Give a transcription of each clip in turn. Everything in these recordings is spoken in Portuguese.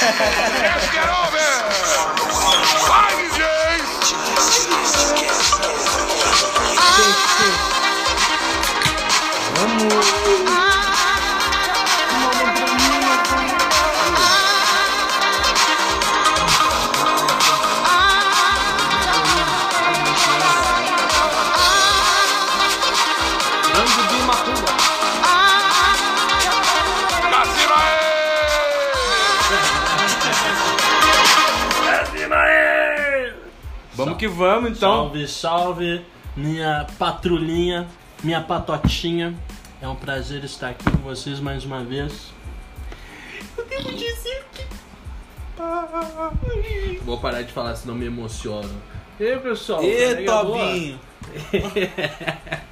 Let's get over. Bye, DJ. One more. Que vamos, então. Salve, salve, minha patrulhinha, minha patotinha. É um prazer estar aqui com vocês mais uma vez. Eu devo dizer que. Vou parar de falar, senão me emociono. E aí, pessoal? Boa? Tobinho.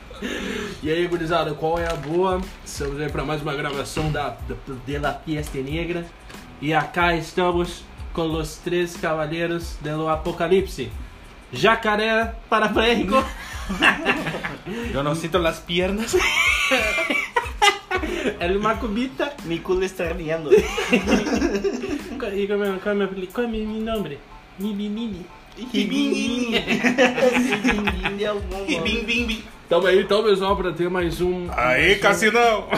E aí, gurizada, qual é a boa? Estamos aí para mais uma gravação da, da de la Fiesta Negra. E acá estamos com os três cavaleiros do Apocalipse. Jacaré paraplégico. Eu não sinto las piernas. El Macubita. Mi culo está. E qual é meu, é é nome? Nini. Ribinguinho. Ribinguinho é o bom nome. Bim, bim, bim. Tamo aí então, pessoal, pra ter mais um. Aí, Cassinão.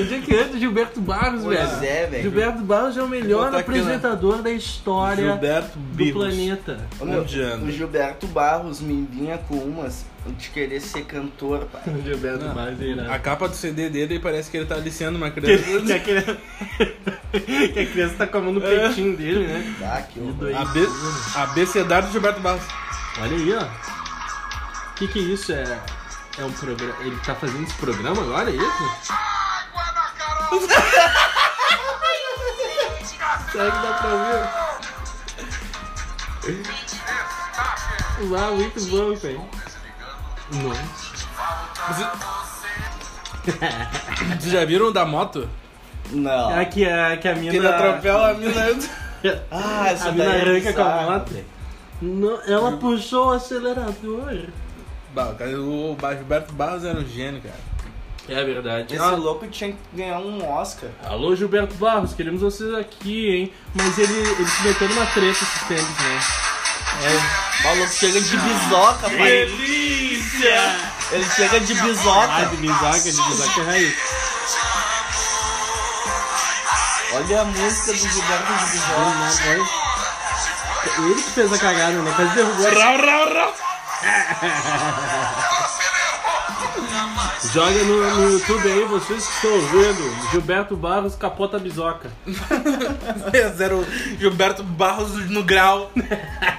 Onde é que entra Gilberto Barros, Pois velho? é, velho. Gilberto Barros é o melhor né? apresentador da história Gilberto do Bigos. planeta. Ô, meu, o Gilberto Barros me vinha com umas de querer ser cantor, pai. Gilberto Não, Barros é irado. A capa do CD dele parece que ele tá aliciando uma Que, criança. que a criança... que a criança tá comendo o É. peitinho dele, né? Tá, que Que doido. Abe... Abecedário do Gilberto Barros. Olha aí, ó. O que que é isso? É, é um programa... Ele tá fazendo esse programa agora, é isso? Será que dá pra ouvir? Uau, muito bom, velho. Nossa. Vocês já viram da moto? Não. É que a, que a mina... Que ele atropela a mina. Ah, essa A mina daí é arranca com a moto. velho. Não, ela puxou o acelerador. Bah, O Gilberto Barros era um gênio, cara. É verdade. Esse louco tinha que ganhar um Oscar. Alô, Gilberto Barros, queremos vocês aqui, hein? Mas ele, ele se meteu numa treta esses tempos, né? É. O louco chega de bisoca, pai. Delícia! Ele chega de Ah, bisoca. de bisaca, de bisaca é raiz. Olha a música do Gilberto de bisoca. Ele que fez a cagada, né? Quase derrubou. Rau, rau, rau. Joga no, no YouTube aí, vocês que estão ouvindo. Gilberto Barros capota bisoca. Zero Gilberto Barros no grau.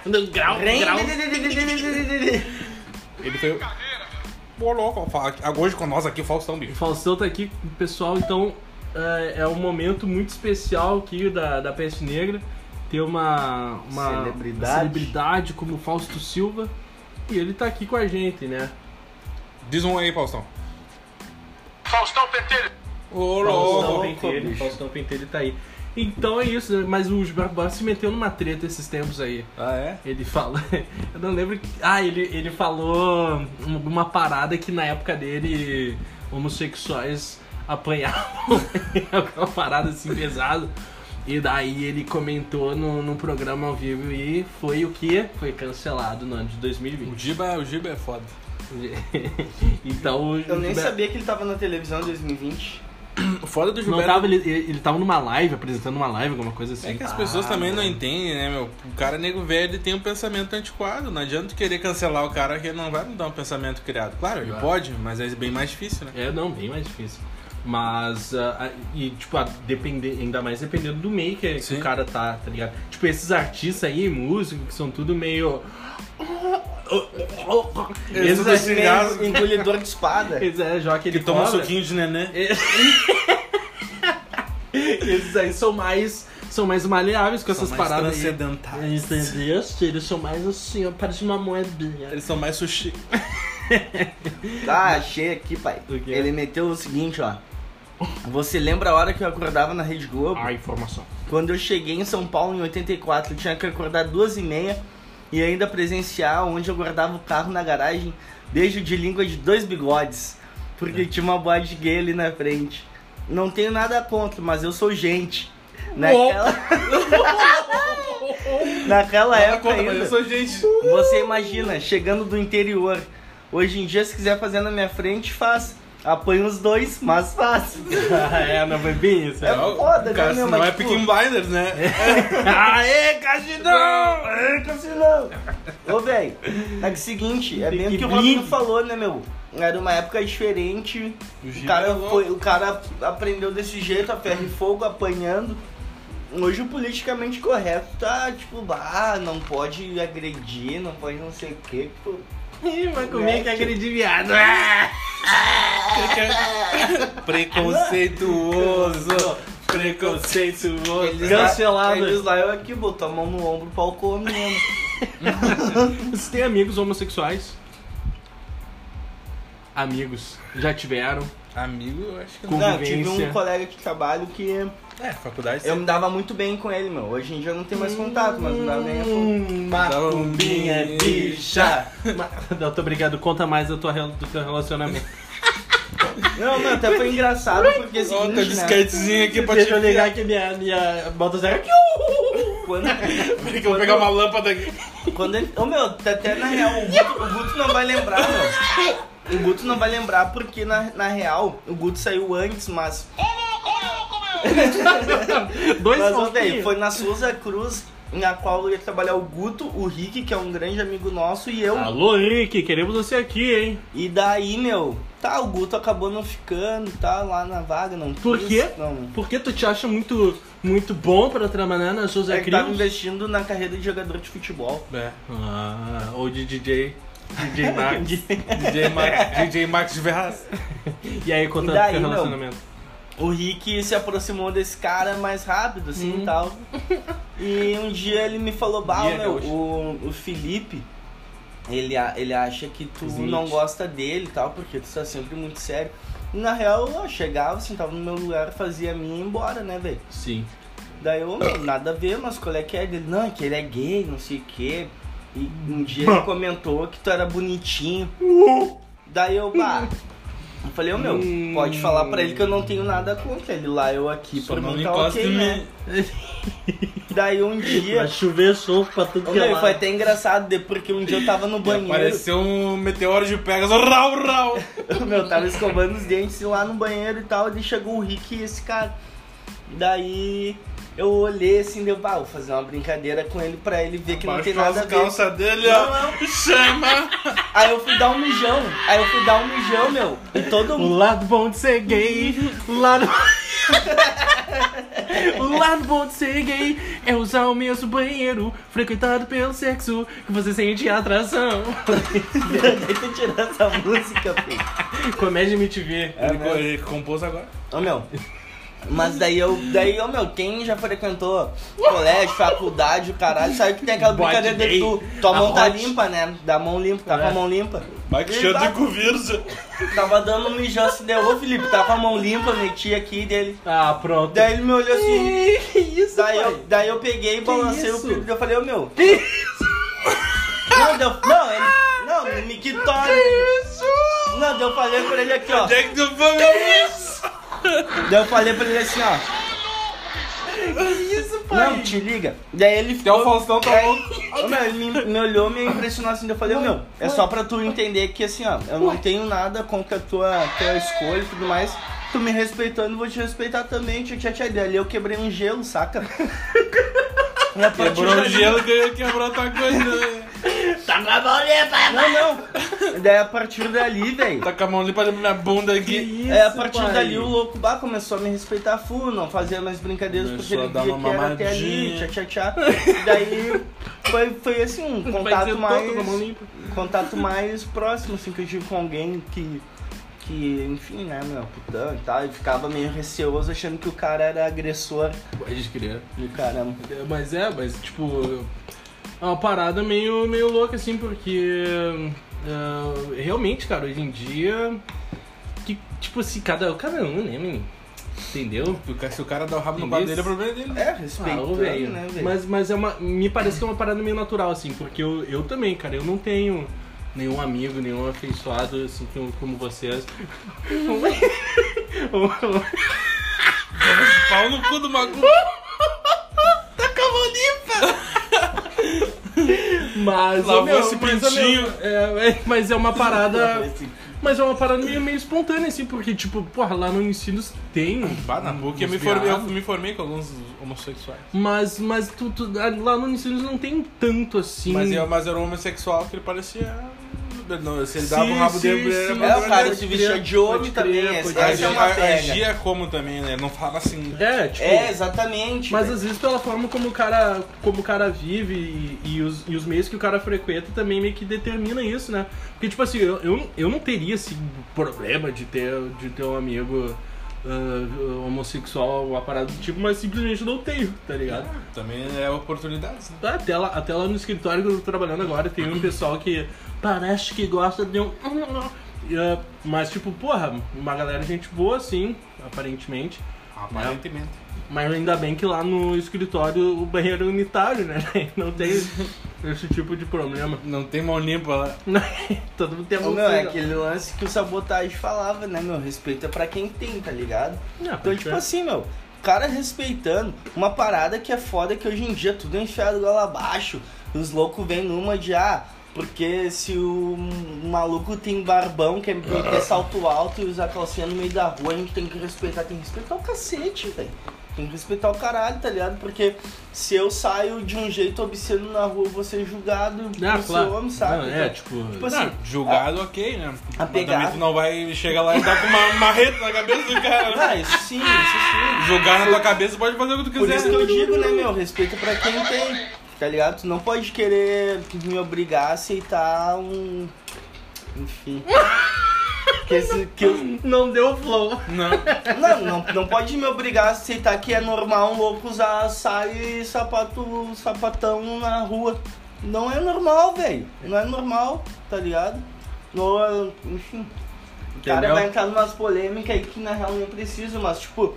No grau, grau. Ele foi. Pô, louco, fala- hoje com nós aqui, o Faustão, O bicho. Faustão tá aqui, pessoal, então é, é um momento muito especial aqui da, da Peste Negra. Ter uma, uma Celebridade. uma celebridade como o Fausto Silva. E ele tá aqui com a gente, né? Diz um aí, Faustão. Faustão Pentelho! Ô, Faustão louco. Pentelho, bicho. Faustão Pentelho tá aí. Então é isso, mas o Gilberto Barros se meteu numa treta esses tempos aí. Ah, é? Ele fala. Eu não lembro. que- Ah, ele, ele falou uma parada que na época dele homossexuais apanhavam. uma parada assim pesada. E daí ele comentou no, num programa ao vivo e foi o que? Foi cancelado no ano de O 2020. Giba, o Giba é foda. então Eu nem Gilberto- sabia que ele tava na televisão em 2020. O foda do Não Gilberto tava, ele, ele tava numa live, apresentando uma live, alguma coisa assim. É que as pessoas Ah, também não entendem, né, meu? O cara nego velho tem um pensamento antiquado. Não adianta querer cancelar o cara que ele não vai mudar um pensamento criado. Claro, ele Vai. pode, mas é bem mais difícil, né? É, não, bem mais difícil. Mas, ah, e tipo, a depender, ainda mais dependendo do meio que, que o cara tá, tá ligado? Tipo, esses artistas aí, músicos, que são tudo meio. Eles assim, Cigarro. Engolidor de espada. esses é, já que ele Que toma um suquinho de neném. Esses aí são mais. São mais maleáveis com essas São mais paradas transcendentais. Entendeu? Eles são mais assim, ó, parece uma moedinha. Eles são mais sushi. Ah, achei aqui, pai. Ele meteu o seguinte, ó. Você lembra a hora que eu acordava na Rede Globo? A informação. Quando eu cheguei em São Paulo em 84, eu tinha que acordar duas e meia e ainda presenciar onde eu guardava o carro na garagem, beijo de língua de dois bigodes, porque tinha uma bode gay ali na frente. Não tenho nada contra, mas eu sou gente. Naquela... Naquela Ela época ainda, eu sou gente. você imagina, chegando do interior. Hoje em dia, se quiser fazer na minha frente, faz. Apanha os dois, mas faz. é, não foi bem isso. É foda, cara, né, meu? Mas, é tipo- Peaky Blinders, né? Aê, Cassidão! É, Cassinão! Ô, velho, é que o seguinte, é bem o Que que o Robinho falou, né, meu? Era uma época diferente. O O cara, é foi, o cara aprendeu desse jeito, a ferro e fogo, apanhando. Hoje o politicamente correto tá tipo, ah, não pode agredir, não pode não sei o quê. Tipo, Ih, vai comer que é aquele de viado. Preconceituoso. Preconceituoso. eles Cancelado. Lá, eles lá, eu aqui, botou a mão no ombro, o pau comendo. Você tem amigos homossexuais? Amigos. Já tiveram? Amigo, eu acho que não. Não, eu tive um colega de trabalho que É, faculdade eu me dava muito bem com ele, meu. Hoje em dia eu não tenho mais contato, mas me dava bem. Hum, macumbinha, bicha. Não, tô obrigado. Conta mais do, tua, do teu relacionamento. Não, não, até foi engraçado porque é o Ó, seguinte, tá né? disquetezinho aqui pra te Deixa eu ligar que minha, minha motosserra... Quando, Que eu vou pegar uma lâmpada aqui. quando ele... Ô, meu, tá até na real, o Guto, o Guto não vai lembrar, meu. O Guto não vai lembrar porque, na, na real, o Guto saiu antes, mas... Dois Mas, velho, foi na Souza Cruz, na qual ia trabalhar o Guto, o Rick, que é um grande amigo nosso, e eu. Alô, Henrique, queremos você aqui, hein? E daí, meu, tá, o Guto acabou não ficando, tá lá na vaga, não Por quis, quê? Não. Por que tu te acha muito, muito bom pra trabalhar na Souza É tava Crios? investindo na carreira de jogador de futebol. É. Ah, ou de DJ. DJ Max. DJ Max, DJ Max de Verraz. e aí, conta daí, teu meu? relacionamento. O Rick se aproximou desse cara mais rápido, assim Hum. e tal. E um dia ele me falou, bah, meu, gaúcho. o, o Felipe, ele, a- ele acha que tu Snitch. não gosta dele e tal, porque tu tá sempre muito sério. E na real, eu chegava, sentava no meu lugar, fazia a minha e ia embora, né, velho? Sim. Daí eu, nada a ver, mas qual é que é? Ele, não, é que ele é gay, não sei o quê. E um dia ele comentou que tu era bonitinho. Daí eu, bah. Eu falei, ô meu, Hum. pode falar pra ele que eu não tenho nada contra ele lá, eu aqui, pra não mim tá ok, né? Daí um Vai dia. chover solto pra tudo que é lado. foi até engraçado, de- porque um dia eu tava no banheiro. Apareceu um meteoro de Pegasus. Rau, rau. meu, tava escovando os dentes lá no banheiro e tal, e chegou o Rick e esse cara. Daí eu olhei assim, deu, bah, vou fazer uma brincadeira com ele pra ele ver que não tem nada a as ver. calças dele, Não, ó. Chama. Aí eu fui dar um mijão, aí eu fui dar um mijão, meu, e todo O mundo. lado bom de ser gay, o lado... o lado bom de ser gay é usar o mesmo banheiro frequentado pelo sexo que você sente atração. Deixa eu tirar essa música, filho. Comédia MTV. É, Ele, ele compôs agora. Ô meu. Mas daí eu, daí, ô meu, quem já frequentou colégio, faculdade, o caralho, sabe que tem aquela brincadeira de tu, tua A mão tá limpa, né? Da mão limpa, tá com É. a mão limpa. Vai que cheiro de conversa. Tava dando um mijão assim, deu, ô Felipe, tá com a mão limpa, meti aqui dele. Ah, pronto. Daí ele me olhou assim. Que isso, Daí eu, daí eu peguei e balancei o isso? Felipe e eu falei, ô meu. Não, deu, não, ele. Não, no mictório. Não, daí eu falei pra ele aqui, ó. Jack do Vamos. Daí eu falei pra ele assim, ó. Que isso, pai? Não, te liga. Daí ele Até o Faustão tá Aí, louco. ô, meu, ele me, me olhou, me impressionou assim. daí Eu falei, meu, é só pra tu entender que assim, ó, eu não tenho nada contra a tua, tua escolha e tudo mais. Tu me respeitando, vou te respeitar também, tchau, tchau, tchau. Daí eu quebrei um gelo, saca? E a partir Quebrou o gelo que quebrou outra coisa. né? Tá com a mão limpa. Não, não. Daí a partir dali, velho. Tá com a mão limpa na minha bunda Que aqui. isso, É, a partir pai? dali o louco bah, começou a me respeitar full, não fazia mais brincadeiras Começou porque ele dar via uma que era até ali, tchá tchá tchá. Daí foi, foi assim, um contato dizer todo com a mão mais. limpa. contato mais próximo, assim, que eu tive com alguém que. Que, enfim, né, meu, putão e tal, e ficava meio receoso achando que o cara era agressor Pode crer. do caramba. Mas é, mas tipo. É uma parada meio, meio louca, assim, porque. ah, realmente, cara, hoje em dia. Que, tipo assim, cada, cada um, né, menino? Entendeu? Se o cara dá o rabo no Entendeu? bar dele, é problema dele. É, Ah, respeitando, ô, velho. né, velho? Mas, mas é uma. Me parece que é uma parada meio natural, assim, porque eu, eu também, cara, eu não tenho nenhum amigo, nenhum afeiçoado, assim, como, como vocês. Pau no cu do magu. Mas, Lavou meu, esse mas, é meu, é, é, mas é uma parada. mas é uma parada meio, meio espontânea, assim, porque, tipo, porra, lá no ensino tem. Bah, na eu me, formei, eu me formei com alguns homossexuais. Mas, mas tu, tu lá no ensino não tem tanto assim. Mas, eu, mas era um homossexual que ele parecia não, se ele dava o rabo dele, ele era É, o cara se vestia de homem também. essa- é uma pega. agia como também, né? Não falava assim. É, tipo. É, exatamente. Mas às vezes pela forma como o cara, como o cara vive e, e os, e os meios que o cara frequenta também meio que determina isso, né? Porque, tipo assim, eu, eu, eu não teria esse problema de ter, de ter um amigo ah, homossexual, uma parada do tipo, mas simplesmente não tenho, tá ligado? Também é oportunidades, né? Tá, Até lá, até lá no escritório que eu tô trabalhando agora, tem um pessoal que parece que gosta de um. Ah, Mas, tipo, porra, uma galera gente boa, sim, aparentemente. Aparentemente. Mas ainda bem que lá no escritório o banheiro é unitário, né? Não tem esse tipo de problema. Não tem mão limpa lá. Todo mundo tem Ô, meu, é aquele lance que o Sabotagem falava, né, meu? Respeito é pra quem tem, tá ligado? Então, tipo assim, meu, o cara respeitando uma parada que é foda que hoje em dia tudo é enfiado goela abaixo. Os loucos vêm numa de, ah, porque se o maluco tem barbão, quer meter salto alto e usar calcinha no meio da rua, a gente tem que respeitar. Tem que respeitar o cacete, velho. Tem que respeitar o caralho, tá ligado? Porque se eu saio de um jeito obsceno na rua, eu vou ser julgado Ah, por ser claro. homem, sabe? Não, é, tipo. Tipo assim, Não, julgado, ok, né? a tu não vai chegar lá e dar com uma marreta na cabeça do cara. né? Ah, isso sim, isso sim. Jogar na tua cabeça pode fazer o que tu Por quiser. isso que eu digo, né, meu? Respeito pra quem tem, tá ligado? Tu não pode querer me obrigar a aceitar um. Enfim. Que esse, que eu- Não deu flow. Não. não, não, não pode me obrigar a aceitar que é normal um louco usar saia e sapato, sapatão na rua. Não é normal, velho. Não é normal, tá ligado? Não, é- enfim. O cara Entendeu? vai entrar numas polêmicas aí que na real nem precisa, mas tipo.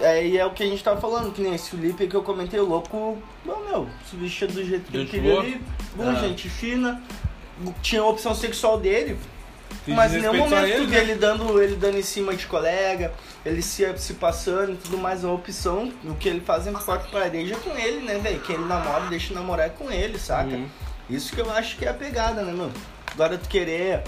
É, e é o que a gente tava falando, que nem esse Felipe que eu comentei, o louco, não, meu, se vestia do jeito que ele queria ali, boa, Ah. gente fina, tinha a opção sexual dele, Tem mas em nenhum momento ele, tu né? vê ele dando, ele dando em cima de colega, ele se, se passando e tudo mais, é uma opção, o que ele faz entre quatro paredes é com ele, né, velho, quem ele namora, deixa namorar é com ele, saca? Uhum. Isso que eu acho que é a pegada, né, meu? Agora tu querer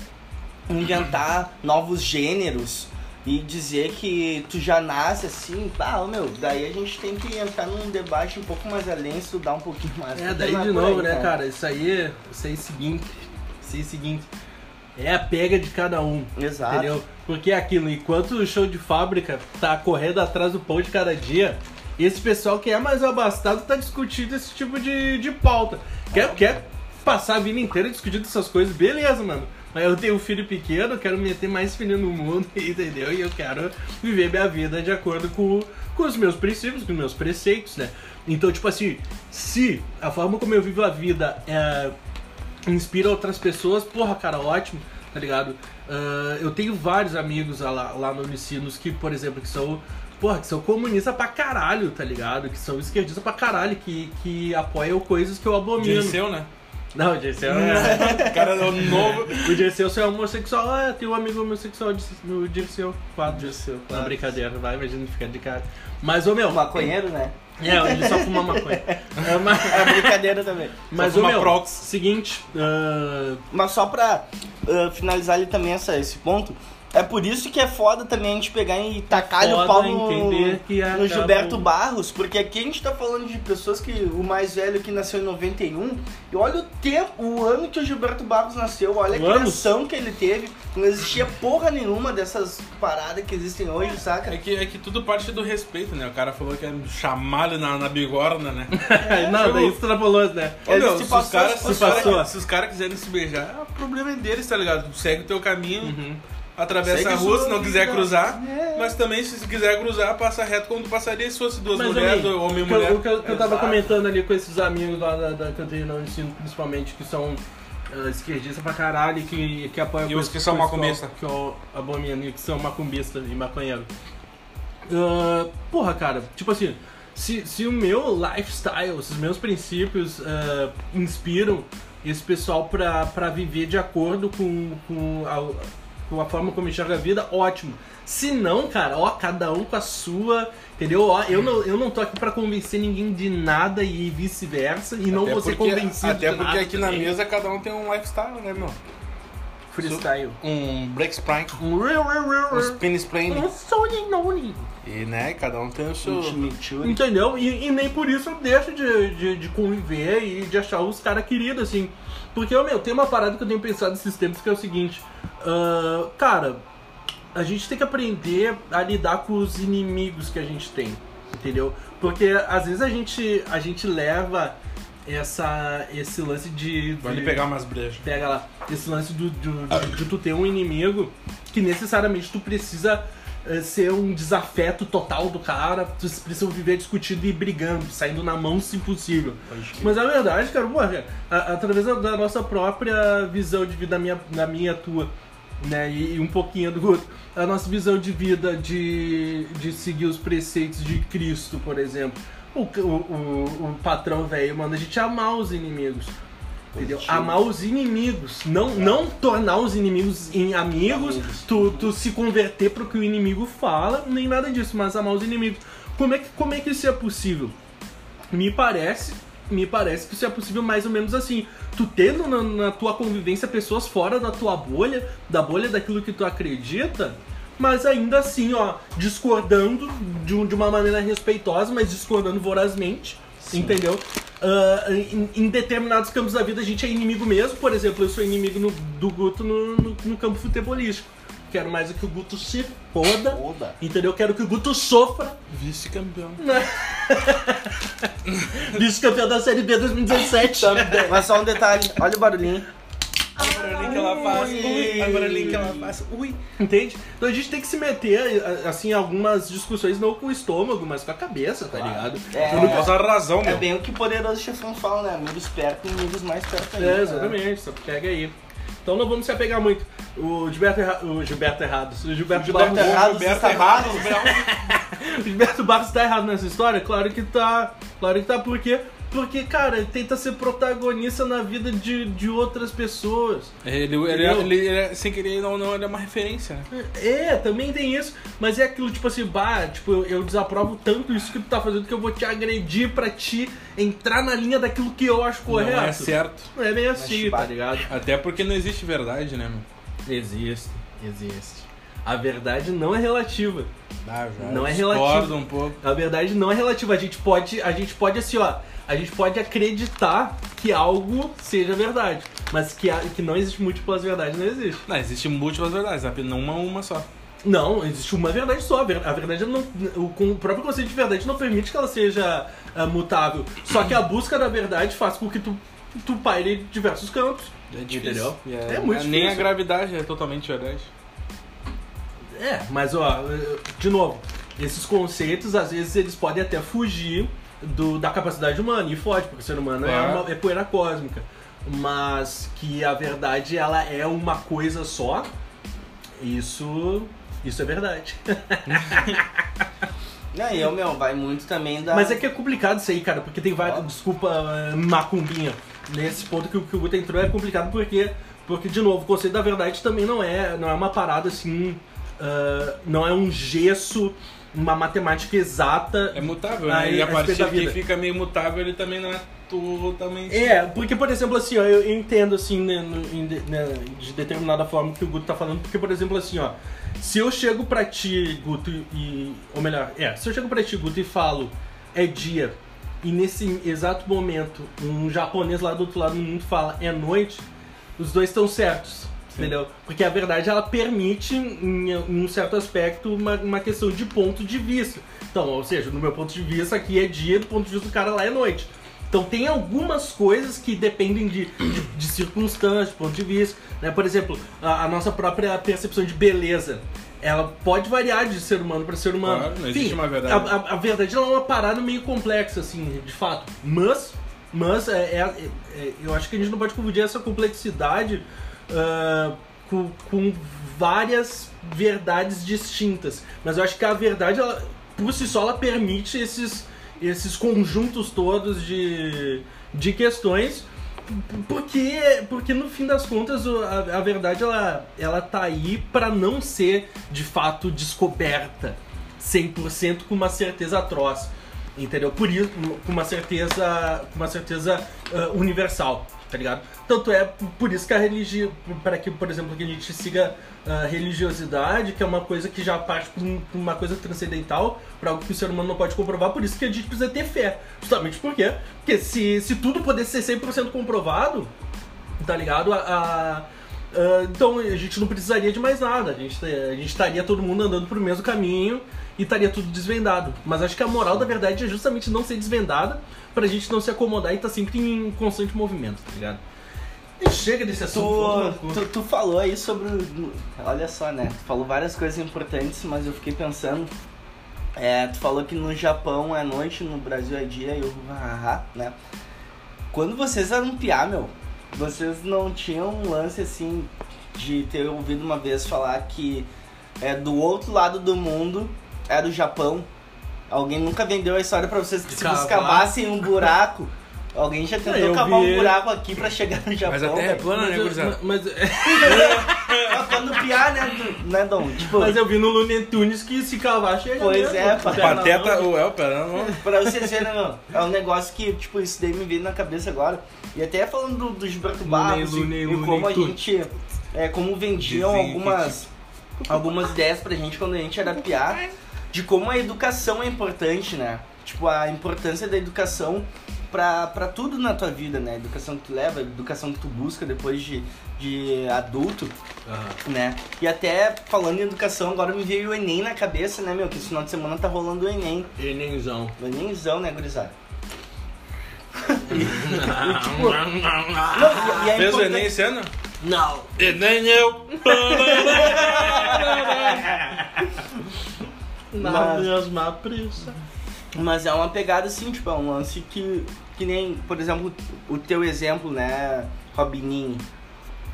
inventar novos gêneros e dizer que tu já nasce assim, tá, ô, meu, daí a gente tem que entrar num debate um pouco mais além, estudar um pouquinho mais. É, daí de novo, aí, né, cara? Isso aí, isso aí é o seguinte. Isso aí é o seguinte. É a pega de cada um. Exato. Entendeu? Porque é aquilo, enquanto o show de fábrica tá correndo atrás do pão de cada dia, esse pessoal que é mais abastado tá discutindo esse tipo de, de pauta. Quer, quer passar a vida inteira discutindo essas coisas, beleza, mano. Mas eu tenho um filho pequeno, quero meter mais filho no mundo, entendeu? E eu quero viver minha vida de acordo com, com os meus princípios, com os meus preceitos, né? Então, tipo assim, se a forma como eu vivo a vida é, inspira outras pessoas, porra, cara, ótimo, tá ligado? Ah, eu tenho vários amigos lá, lá no Unicinos que, por exemplo, que são, porra, que são comunistas pra caralho, tá ligado? Que são esquerdistas pra caralho, que, que apoiam coisas que eu abomino. Dirceu, né? Não, o Dirceu é... O cara é o novo. o Dirceu só é homossexual, ah, tem um amigo homossexual no Dirceu, quatro. Dirceu, Não, claro. brincadeira, vai, imagina ficar de cara. Mas, ô meu... Maconheiro, né? É, ele só fuma maconha. É, mas... É brincadeira também. Mas, fuma meu, Prox. seguinte, ah, Mas só pra ah, finalizar ali também essa, esse ponto, é por isso que é foda também a gente pegar e tacar o foda pau no, que no Gilberto Barros, porque aqui a gente tá falando de pessoas que o mais velho que nasceu em 91, e olha o tempo, o ano que o Gilberto Barros nasceu, olha a Anos. criação que ele teve, não existia porra nenhuma dessas paradas que existem hoje, saca? É que, é que tudo parte do respeito, né? O cara falou que é chamado na, na bigorna, né? não, daí extrapolou, né? Ô, meu, se se, os passou, caras se se, passou. os caras quiserem se beijar, o problema é deles, tá ligado? Tu segue o teu caminho, Uhum. Atravessa Segue a rua, se não quiser vida. cruzar. É. Mas também, se quiser cruzar, passa reto como tu passaria se fosse duas Mas, mulheres, homem, homem e que eu- mulher. O que eu, que eu tava comentando ali com esses amigos lá da, da cantina no ensino, principalmente, que são uh, esquerdistas pra caralho, que, que apoiam E os que são macumbistas. Que eu, que eu abomino, e que são macumbistas e maconheiro. Uh, porra, cara, tipo assim, se, se o meu lifestyle, se os meus princípios uh, inspiram esse pessoal pra, pra viver de acordo com, com a- com a forma como enxerga a vida, ótimo. Se não, cara, ó, cada um com a sua, entendeu? Ó, eu não, eu não tô aqui pra convencer ninguém de nada e vice-versa, e não Até vou ser porque- convencido Até de porque nada aqui na também. mesa cada um tem um lifestyle, né, meu? Freestyle. Um break spray, Um real, real, real, um spin spray. Um Sony Noni. E, né, cada um tem o seu... Entendeu? E, e nem por isso eu deixo de, de, de conviver e de achar os caras queridos, assim. Porque, meu, tem uma parada que eu tenho pensado nesses tempos que é o seguinte. Ah, cara, a gente tem que aprender a lidar com os inimigos que a gente tem. Entendeu? Porque às vezes a gente, a gente leva essa, esse lance de. Vai de- lhe pegar umas brejas. pega lá, esse lance do, do- de, de tu ter um inimigo que necessariamente tu precisa eh, ser um desafeto total do cara, tu precisa viver discutindo e brigando, saindo na mão se possível. Mas a verdade, cara, pô, cara, a- através da, da nossa própria visão de vida, da minha, da minha tua, né, e, e um pouquinho do outro, a nossa visão de vida de, de seguir os preceitos de Cristo, por exemplo. O, o, o, patrão velho manda a gente amar os inimigos. Entendeu? Amar os inimigos. Não, não tornar os inimigos em amigos, Amigos. tu, tu se converter pro que o inimigo fala, nem nada disso, mas amar os inimigos. Como é que, como é que isso é possível? Me parece, me parece que isso é possível mais ou menos assim. Tu tendo na, na tua convivência pessoas fora da tua bolha, da bolha daquilo que tu acredita, mas ainda assim, ó, discordando de, de uma maneira respeitosa, mas discordando vorazmente, entendeu? Ah, em, em determinados campos da vida a gente é inimigo mesmo, por exemplo, eu sou inimigo no- do Guto no, no- no campo futebolístico. Quero mais é que o Guto se foda, Foda. entendeu? Quero que o Guto sofra Vice-campeão. Vice-campeão da Série B 2017. Mas só um detalhe, olha o barulhinho. A barulhinho que ela faz. Ui. A barulhinho que ela faz. Ui. Entende? Então a gente tem que se meter, assim, em algumas discussões, não com o estômago, mas com a cabeça, tá ligado? É. Não posso dar razão, É meu. bem o que o poderoso chefão fala, né? Amigos perto e inimigos mais perto ainda. É, exatamente, só pega aí. Então não vamos se apegar muito. O Gilberto, Erra... o Gilberto Errados. O Gilberto, Gilberto Barros... Errado, Gilberto está errado. o Gilberto Barros tá errado nessa história? Claro que tá. Claro que tá, por quê? Porque, cara, ele tenta ser protagonista na vida de, de outras pessoas. Ele, ele, ele, ele- sem querer, não, não, ele é uma referência, né? É, também tem isso, mas é aquilo tipo assim, bah, tipo, eu, eu desaprovo tanto isso que tu tá fazendo que eu vou te agredir pra te entrar na linha daquilo que eu acho correto. Não é certo. Não é bem assim, bah. tá ligado? Até porque não existe verdade, né, meu? Existe, existe. A verdade não é relativa. Ah, Não é relativo. um pouco. A verdade não é relativa. A gente pode, a gente pode assim, ó, a gente pode acreditar que algo seja verdade, mas que, que não existe múltiplas verdades não existe. Não, existe múltiplas verdades, apenas uma uma só. Não, existe uma verdade só. A ver- a verdade não, o, próprio conceito de verdade não permite que ela seja ah, mutável. Só que a busca da verdade faz com que tu, tu paire diversos campos. É Entendeu? E É muito Nem a difícil. gravidade é totalmente verdade. É, mas ó, eh, de novo, esses conceitos às vezes eles podem até fugir do, da capacidade humana e foge, porque o ser humano é, uma, é poeira cósmica. Mas que a verdade ela é uma coisa só, isso, isso é verdade. Não, e eu, meu, vai muito também da. Mas é que é complicado isso aí, cara, porque tem várias. Desculpa, eh, macumbinha. Nesse ponto que, o- que o Guto entrou é complicado porque, porque, de novo, o conceito da verdade também não é, não é uma parada assim. Ah, não é um gesso, uma matemática exata. É mutável, né? E a partir que fica meio mutável, ele também não é totalmente. É, porque, por exemplo, assim, ó, eu entendo, assim, né, no- né, de determinada forma que o Guto tá falando, porque, por exemplo, assim, ó, se eu chego pra ti, Guto, e. Ou melhor, é, se eu chego pra ti, Guto, e falo, é dia, e nesse exato momento, um japonês lá do outro lado do mundo fala, é noite, os dois estão certos. Entendeu? Porque a verdade ela permite, em, em um certo aspecto, uma, uma questão de ponto de vista. Então, ou seja, no meu ponto de vista, aqui é dia, do ponto de vista do cara lá é noite. Então tem algumas coisas que dependem de, de, de circunstâncias, de ponto de vista. Né? Por exemplo, a, a nossa própria percepção de beleza. Ela pode variar de ser humano para ser humano. Claro, não existe uma verdade. A, a- a verdade é uma parada meio complexa, assim, de fato. Mas, mas é, é- é- eu acho que a gente não pode confundir essa complexidade ah, com, com várias verdades distintas. Mas eu acho que a verdade, ela, por si só, ela permite esses, esses conjuntos todos de, de questões Porque, porque no fim das contas a, a verdade ela, ela tá aí pra não ser de fato descoberta 100% com uma certeza atroz. Entendeu? Por isso, com uma certeza, com uma certeza ah, universal, tá ligado? Tanto é por isso que a religião, para que, por exemplo, que a gente siga a religiosidade, que é uma coisa que já parte pra pra uma coisa transcendental, pra algo que o ser humano não pode comprovar, por isso que a gente precisa ter fé. Justamente por quê? Porque se, se tudo pudesse ser 100% comprovado, tá ligado? A, a- a- então a gente não precisaria de mais nada. A gente, a gente estaria todo mundo andando pro mesmo caminho e estaria tudo desvendado. Mas acho que a moral da verdade é justamente não ser desvendada pra gente não se acomodar e estar sempre em constante movimento, tá ligado? E chega desse assunto. Tu, tu, tu falou aí sobre. Olha só, né? Tu falou várias coisas importantes, mas eu fiquei pensando. É, tu falou que no Japão é noite, no Brasil é dia e eu. Haha, né? Quando vocês eram piá, meu, vocês não tinham um lance assim de ter ouvido uma vez falar que é do outro lado do mundo era o Japão. Alguém nunca vendeu a história pra vocês que De se vocês cavar. cavassem um buraco. Alguém já É, tentou eu cavar vi- um buraco aqui pra chegar no Japão. Mas a terra é plana, né, gurizada? mas, Tá falando piar, né, né, Dom? Tipo, mas eu vi no Looney Tunes que se cavar chega Pois mesmo. é, pá. Pateta, o El, pera, não. pra vocês verem, meu, é um negócio que, tipo, isso daí me veio na cabeça agora. E até falando do, do Gilberto Barros e, Looney, e Looney como a Tunes. gente, é, como vendiam Desenho algumas, algumas ideias pra gente quando a gente era piar, de como a educação é importante, né? Tipo, a importância da educação pra, pra tudo na tua vida, né? A educação que tu leva, a educação que tu busca depois de, de adulto. Aham. né? E até falando em educação, agora me veio o Enem na cabeça, né, meu? Que esse final de semana tá rolando o Enem. Enemzão. O Enemzão, né, gurizada? e, tipo, não, e, e é Fez o Enem esse ano? Não. Enem eu. Na Mas- mesma pressa. Mas é uma pegada assim, tipo, é um lance que, que nem, por exemplo, o teu exemplo, né, Robininho?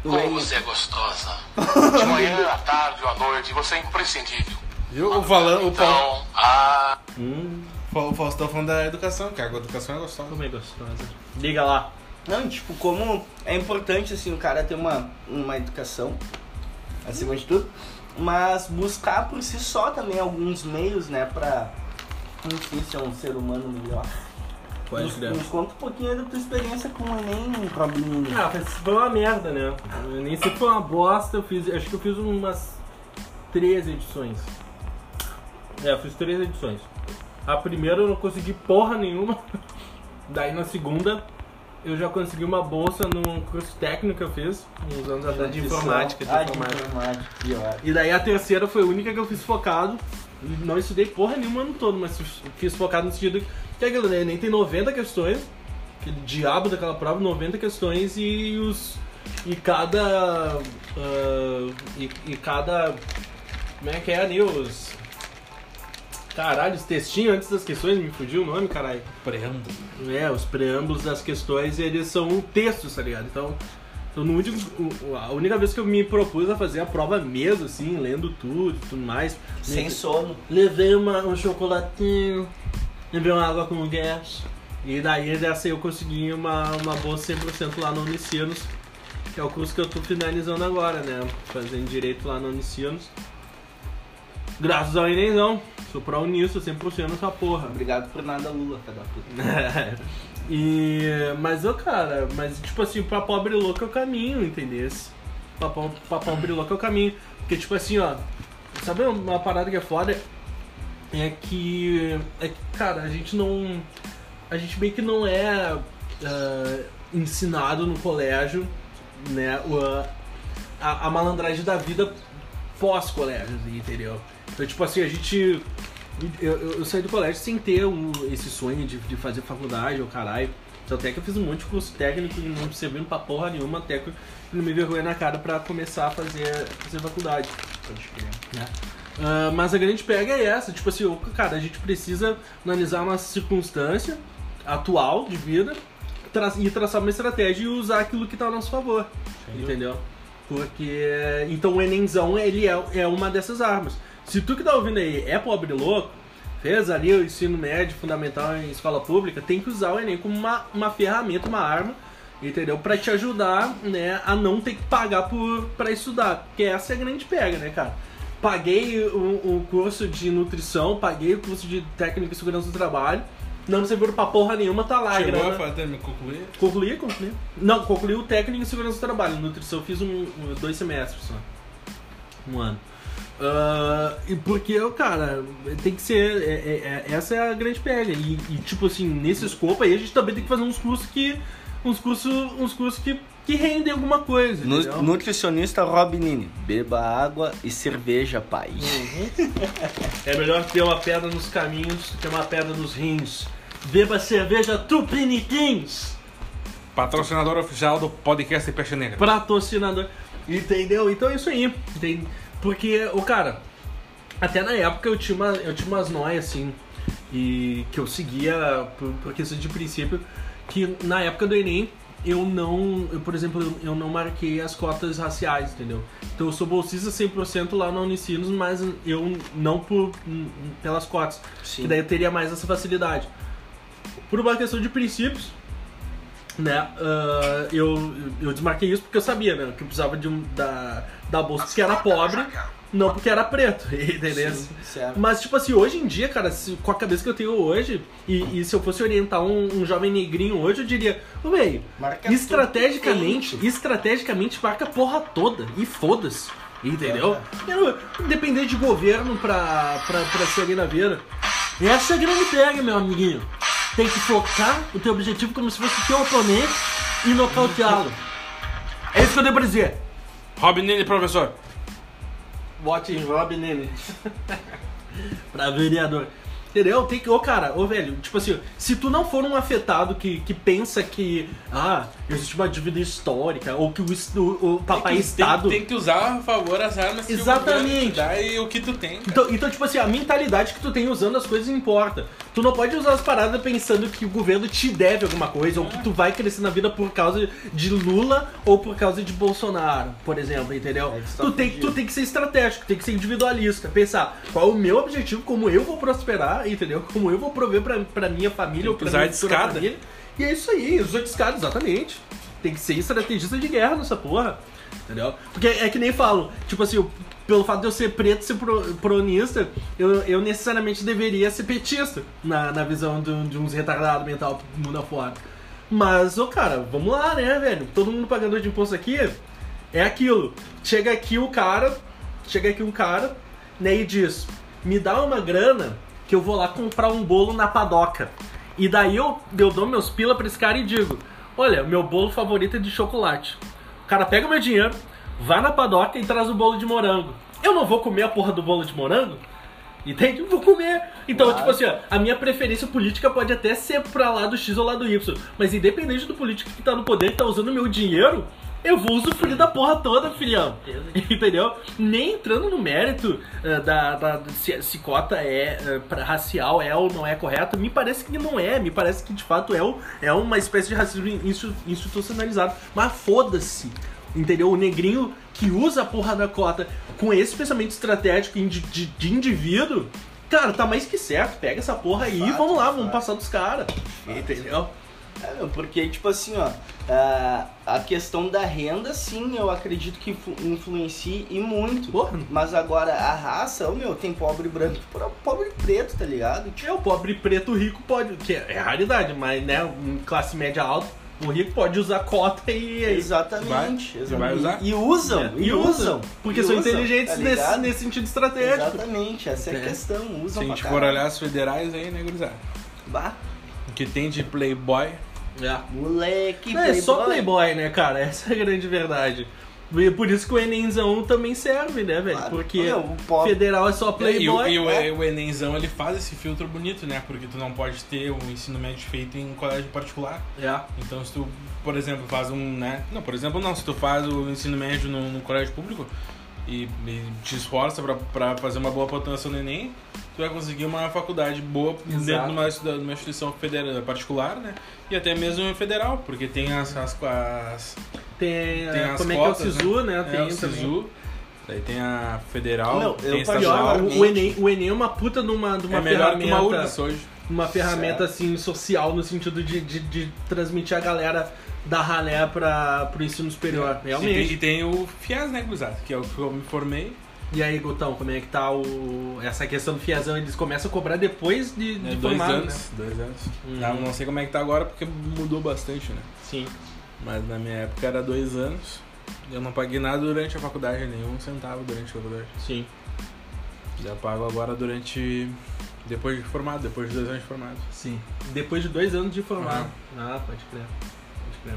O Como Enem- você é gostosa. De manhã, à tarde ou à noite, você é imprescindível. Viu? O, falando, o, Fa- Então, ah, Hum, o Faustão falando da educação, cara. A educação é gostosa. como é gostosa. Liga lá. Não, tipo, como é importante, assim, o cara ter uma, uma educação, acima de tudo, mas buscar por si só também alguns meios, né, pra, enfim, ser um ser humano melhor. Pode nos, nos conta um pouquinho da tua experiência com o Enem, Robinho. Ah, foi uma merda, né? Nem sei se foi uma bosta, eu fiz. Acho que eu fiz umas três edições. É, eu fiz três edições. A primeira eu não consegui porra nenhuma. Daí na segunda eu já consegui uma bolsa num curso técnico que eu fiz, uns anos atrás, de informática. De ah, de informática. informática, pior. E daí a terceira foi a única que eu fiz focado. Não estudei porra nenhuma ano todo, mas fiz focado no sentido que aquilo, né? Nem tem 90 questões. Aquele diabo daquela prova, 90 questões e os. E cada. ah, e, e cada. Como é que é ali? Caralho, os textinhos antes das questões, me fugiu o nome, caralho. Preâmbulo. É, os preâmbulos das questões, eles são textos, tá ligado? Então, então no último, a única vez que eu me propus a fazer a prova mesmo, assim, lendo tudo e tudo mais. Sem sono. Levei uma, um chocolatinho, levei uma água com gás. E daí dessa eu consegui uma, uma bolsa 100% lá no Unicinos, que é o curso que eu tô finalizando agora, né? Fazendo direito lá no Unicinos. Graças ao Enemzão, sou pra Uniço 100% nessa porra. Obrigado por nada, Lula, filha da puta. e. Mas eu, cara, mas tipo assim, pra pobre louco é o caminho, entendesse? Pra, po- pra pobre louco é o caminho. Porque, tipo assim, ó, sabe uma parada que é foda? É que. É que, cara, a gente não. A gente meio que não é ah, ensinado no colégio, né? a, a malandragem da vida pós-colégio, entendeu? Então, tipo assim, a gente. Eu, eu- eu saí do colégio sem ter o- esse sonho de, de fazer faculdade ou caralho. Até que eu fiz um monte de curso técnico e não servindo pra porra nenhuma, até que eu não me vergonha na cara pra começar a fazer, fazer faculdade. Pode crer. né? Ah, mas a grande pega é essa, tipo assim, cara, a gente precisa analisar uma circunstância atual de vida tra e traçar uma estratégia e usar aquilo que tá a nosso favor. Entendeu? Porque. Então o Enemzão ele é, é uma dessas armas. Se tu que tá ouvindo aí é pobre louco, fez ali o ensino médio fundamental em escola pública, tem que usar o Enem como uma, uma ferramenta, uma arma Entendeu? Pra te ajudar, né, a não ter que pagar por, pra estudar. Porque essa é a grande pega, né, cara? Paguei o, o curso de nutrição, paguei o curso de técnica e segurança do trabalho. Não serviu pra porra nenhuma, tá lá, Chegou a fazer, me concluir? Concluí, concluí. Não, concluí o técnico em segurança do trabalho. Nutrição eu fiz um- dois semestres só. Um ano. Ah, e porque, cara, tem que ser. é- é- é- essa é a grande pega. E, e, tipo assim, nesse escopo aí a gente também tem que fazer uns cursos que. Uns cursos, uns cursos que, que rendem alguma coisa. Nu- entendeu? nutricionista Rob Nini. Beba água e cerveja, pai. É melhor ter uma pedra nos caminhos do que uma pedra nos rins. Beba cerveja Tupiniquins. Patrocinador oficial do podcast Peixe Negra. patrocinador. Entendeu? Então é isso aí. Entende? Porque, o cara, até na época eu tinha, uma, eu tinha umas noias assim, e que eu seguia por, por questão de princípio, que na época do Enem eu não, eu, por exemplo, eu, não marquei as cotas raciais, entendeu? Então eu sou bolsista 100% lá na Unicinos, mas eu não por, pelas cotas. Sim. Que daí eu teria mais essa facilidade. Por uma questão de princípios, né? ah, eu, eu desmarquei isso porque eu sabia, né? Que eu precisava de um, da, da bolsa porque era pobre, não porque era preto, entendeu? Mas, tipo assim, hoje em dia, cara, se- com a cabeça que eu tenho hoje, e, e se eu fosse orientar um, um jovem negrinho hoje, eu diria, ô, velho, estrategicamente, estrategicamente marca a porra toda e foda-se. Entendeu? Eu não depender de governo pra, pra, pra seguir na vida. Essa é a grande pega, meu amiguinho. Tem que focar o teu objetivo como se fosse teu oponente e nocauteá-lo. É isso que eu devo dizer. Robin Nene, professor. Vote em Rob Nene. pra vereador. Entendeu? Tem que. Ô, cara, ô, velho, tipo assim, se tu não for um afetado que, que pensa que. Ah, existe uma dívida histórica, ou que o, o, o papai tem, que- Estado. Tem, tem que usar a favor as armas que Exatamente. dá e o que tu tem. cara. Então, então, tipo assim, a mentalidade que tu tem usando as coisas importa. Tu não pode usar as paradas pensando que o governo te deve alguma coisa, ou que tu vai crescer na vida por causa de Lula ou por causa de Bolsonaro, por exemplo, entendeu? É que tu tu, tem, tu tem que ser estratégico, tem que ser individualista, pensar qual é o meu objetivo, como eu vou prosperar, entendeu? Como eu vou prover pra, pra minha família ou pra minha de escada. família. E é isso aí, usar de escada, exatamente. Tem que ser estrategista de guerra nessa porra. Entendeu? Porque é que nem falo, tipo assim, eu- pelo fato de eu ser preto e ser pro, pronista, eu, eu necessariamente deveria ser petista na, na visão de, de uns retardados mental mundo afora. Mas, ô cara, vamos lá, né, velho? Todo mundo pagador de imposto aqui é aquilo. Chega aqui o cara, chega aqui um cara, né, e diz: me dá uma grana que eu vou lá comprar um bolo na padoca. E daí eu, eu dou meus pila pra esse cara e digo: olha, meu bolo favorito é de chocolate. O cara pega o meu dinheiro, vai na padoca e traz o bolo de morango. Eu não vou comer a porra do bolo de morango? Entende? Eu vou comer. Então, Claro. tipo assim, ó, a minha preferência política pode até ser pra lá do X ou lá do Y. Mas independente do político que tá no poder, que tá usando o meu dinheiro, eu vou usufruir da porra toda, filhão. Entendeu? Nem entrando no mérito eh, da, da- se, se cota é pra- racial é ou não é correta, me parece que não é. Me parece que de fato é, o- é uma espécie de racismo institucionalizado. Mas foda-se. Entendeu? O negrinho que usa a porra da cota com esse pensamento estratégico indi- de, de indivíduo, cara, tá mais que certo. Pega essa porra aí e vamos lá, vamos passar dos caras. Entendeu? É, meu, porque, tipo assim, ó, a, a questão da renda, sim, eu acredito que influ- influencia e muito. Porra. Mas agora, a raça, ô, meu, tem pobre branco e pobre preto, tá ligado? Tipo, É, o pobre preto rico pode, que é raridade, mas né, um classe média alta, o rico pode usar cota e é exatamente. Vai- exatamente. vai usar? E usam, É, e usam, porque e são usam, inteligentes tá nesse, nesse sentido estratégico. Exatamente, essa é a É. questão, Se usam a pra gente for olhar as federais aí, né, gurizada? Bah, que tem de playboy É. moleque, Não, é só playboy, né, cara? Essa é a grande verdade. E Por isso que o Enemzão também serve, né, velho? Claro. Porque Meu, o federal é só E, o- playboy. e o, o Enemzão ele faz esse filtro bonito, né? Porque tu não pode ter o ensino médio feito em colégio particular. É. Então se tu, por exemplo, faz um, né? Não, por exemplo, não, se tu faz o ensino médio no, no colégio público e, e te esforça pra, pra fazer uma boa pontuação no Enem, tu vai conseguir uma faculdade boa Exato. dentro de uma, de uma instituição federal, particular, né? E até mesmo federal, porque tem as, as, as Tem, tem é, as como é cotas, que é o SISU, né? É, Tem o também. SISU, daí tem a federal, Meu, tem eu a Pior, estadual. particularmente- o, Enem, o Enem é uma puta de uma, de uma É melhor que ferramenta. uma hoje. uma ferramenta Certo. assim social no sentido de, de, de transmitir a galera dar ralé pra, pro ensino superior. E tem, Realmente. e tem o FIES, né, Cruzado? Que é o que eu me formei. E aí, Gutão, como é que tá o... essa questão do fiazão? Eles começam a cobrar depois de, de né, dois formado, anos. né? Dois anos. Uhum. Tá, não sei como é que tá agora, porque mudou bastante, né? Sim. Mas na minha época era dois anos. Eu não paguei nada durante a faculdade, nenhum centavo durante a faculdade. Sim. Já pago agora durante. Depois de formado, depois de dois anos de formado. Sim. Depois de dois anos de formado. Ah, pode crer. Crer.